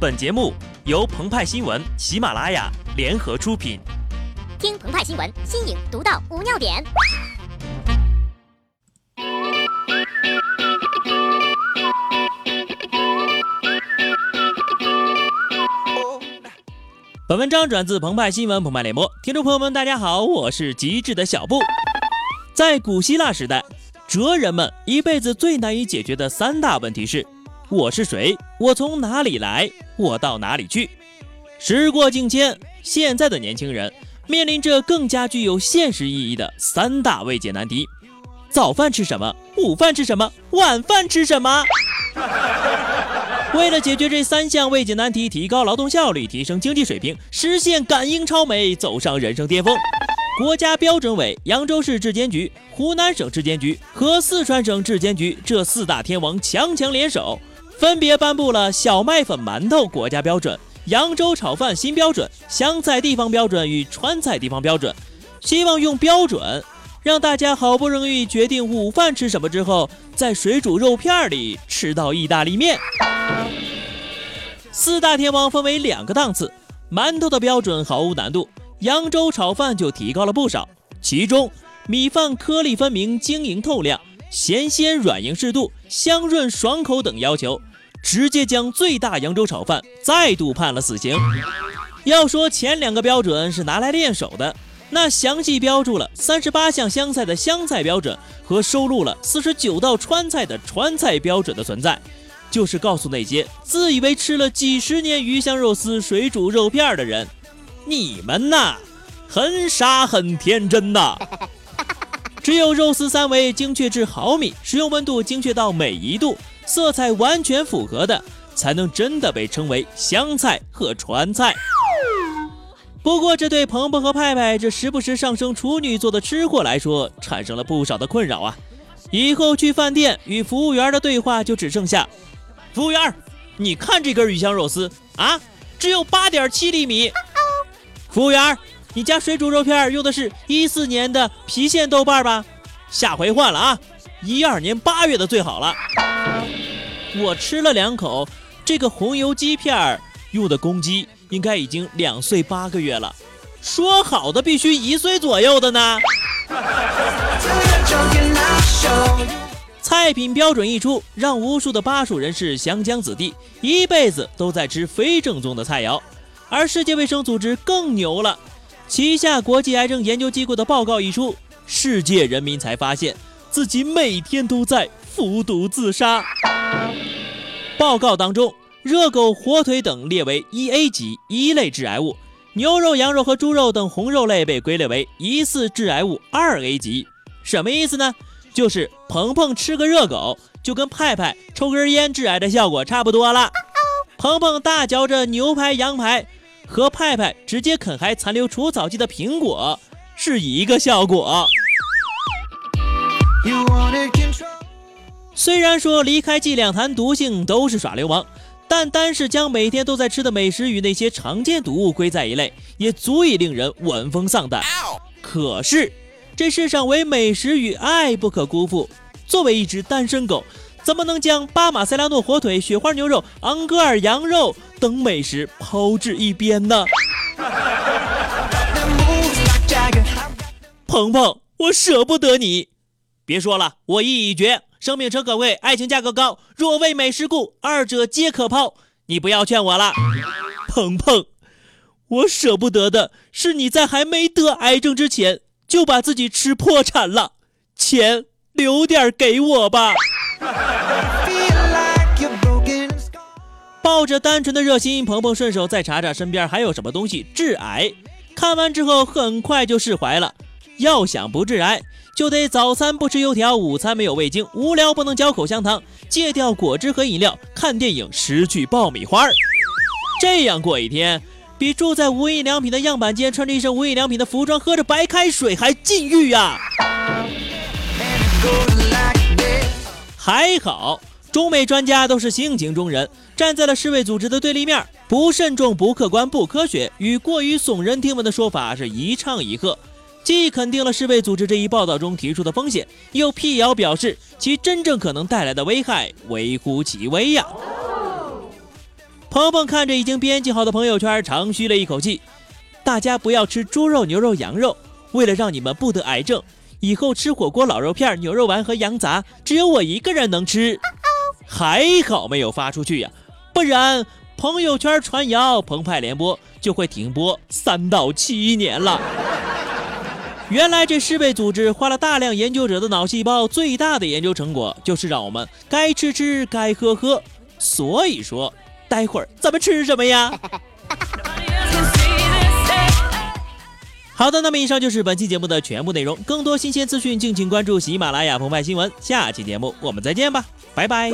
本节目由澎湃新闻、喜马拉雅联合出品。听澎湃新闻，新颖独到，无尿点。本文章转自澎湃新闻澎湃联播，听众朋友们，大家好，我是极致的小布。在古希腊时代，哲人们一辈子最难以解决的三大问题是。我是谁？我从哪里来？我到哪里去？时过境迁，现在的年轻人面临着更加具有现实意义的三大未解难题：早饭吃什么？午饭吃什么？晚饭吃什么？为了解决这三项未解难题，提高劳动效率，提升经济水平，实现赶英超美，走上人生巅峰，国家标准委、扬州市质监局、湖南省质监局和四川省质监局这四大天王强强联手。分别颁布了小麦粉馒头国家标准、扬州炒饭新标准、湘菜地方标准与川菜地方标准，希望用标准让大家好不容易决定午饭吃什么之后，在水煮肉片里吃到意大利面。四大天王分为两个档次，馒头的标准毫无难度，扬州炒饭就提高了不少。其中米饭颗粒分明、晶莹透亮，咸鲜软硬适度、香润爽口等要求。直接将最大扬州炒饭再度判了死刑。要说前两个标准是拿来练手的，那详细标注了三十八项湘菜的湘菜标准和收录了四十九道川菜的川菜标准的存在，就是告诉那些自以为吃了几十年鱼香肉丝、水煮肉片的人，你们呐，很傻很天真呐。只有肉丝三维精确至毫米，食用温度精确到每一度。色彩完全符合的，才能真的被称为湘菜和川菜。不过，这对鹏鹏和派派这时不时上升处女座的吃货来说，产生了不少的困扰啊！以后去饭店与服务员的对话就只剩下：“服务员，你看这根鱼香肉丝啊，只有八点七厘米。”“服务员，你家水煮肉片用的是一四年的郫县豆瓣吧？下回换了啊，一二年八月的最好了。”我吃了两口，这个红油鸡片儿用的公鸡应该已经两岁八个月了。说好的必须一岁左右的呢？菜品标准一出，让无数的巴蜀人士、湘江子弟一辈子都在吃非正宗的菜肴。而世界卫生组织更牛了，旗下国际癌症研究机构的报告一出，世界人民才发现自己每天都在。服毒自杀。报告当中，热狗、火腿等列为一 A 级一类致癌物，牛肉、羊肉和猪肉等红肉类被归类为疑似致癌物二 A 级。什么意思呢？就是鹏鹏吃个热狗，就跟派派抽根烟致癌的效果差不多了。鹏鹏大嚼着牛排、羊排，和派派直接啃还残留除草剂的苹果是一个效果。虽然说离开剂量谈毒性都是耍流氓，但单是将每天都在吃的美食与那些常见毒物归在一类，也足以令人闻风丧胆。可是这世上唯美食与爱不可辜负。作为一只单身狗，怎么能将巴马塞拉诺火腿、雪花牛肉、昂格尔羊肉等美食抛至一边呢？鹏鹏，我舍不得你。别说了，我意已决。生命诚可贵，爱情价格高。若为美食故，二者皆可抛。你不要劝我了，鹏鹏，我舍不得的是你在还没得癌症之前就把自己吃破产了。钱留点给我吧。抱着单纯的热心，鹏鹏顺手再查查身边还有什么东西致癌。看完之后，很快就释怀了。要想不致癌。就得早餐不吃油条，午餐没有味精，无聊不能嚼口香糖，戒掉果汁和饮料，看电影失去爆米花儿这样过一天，比住在无印良品的样板间，穿着一身无印良品的服装，喝着白开水还禁欲呀！还好，中美专家都是性情中人，站在了世卫组织的对立面，不慎重、不客观、不科学，与过于耸人听闻的说法是一唱一和。既肯定了世卫组织这一报道中提出的风险，又辟谣表示其真正可能带来的危害微乎其微呀。鹏鹏看着已经编辑好的朋友圈，长吁了一口气。大家不要吃猪肉、牛肉、羊肉，为了让你们不得癌症，以后吃火锅、老肉片、牛肉丸和羊杂，只有我一个人能吃。还好没有发出去呀，不然朋友圈传谣，澎湃联播就会停播三到七年了。原来这世卫组织花了大量研究者的脑细胞，最大的研究成果就是让我们该吃吃，该喝喝。所以说，待会儿咱们吃什么呀？好的，那么以上就是本期节目的全部内容。更多新鲜资讯，敬请关注喜马拉雅澎湃新闻。下期节目我们再见吧，拜拜。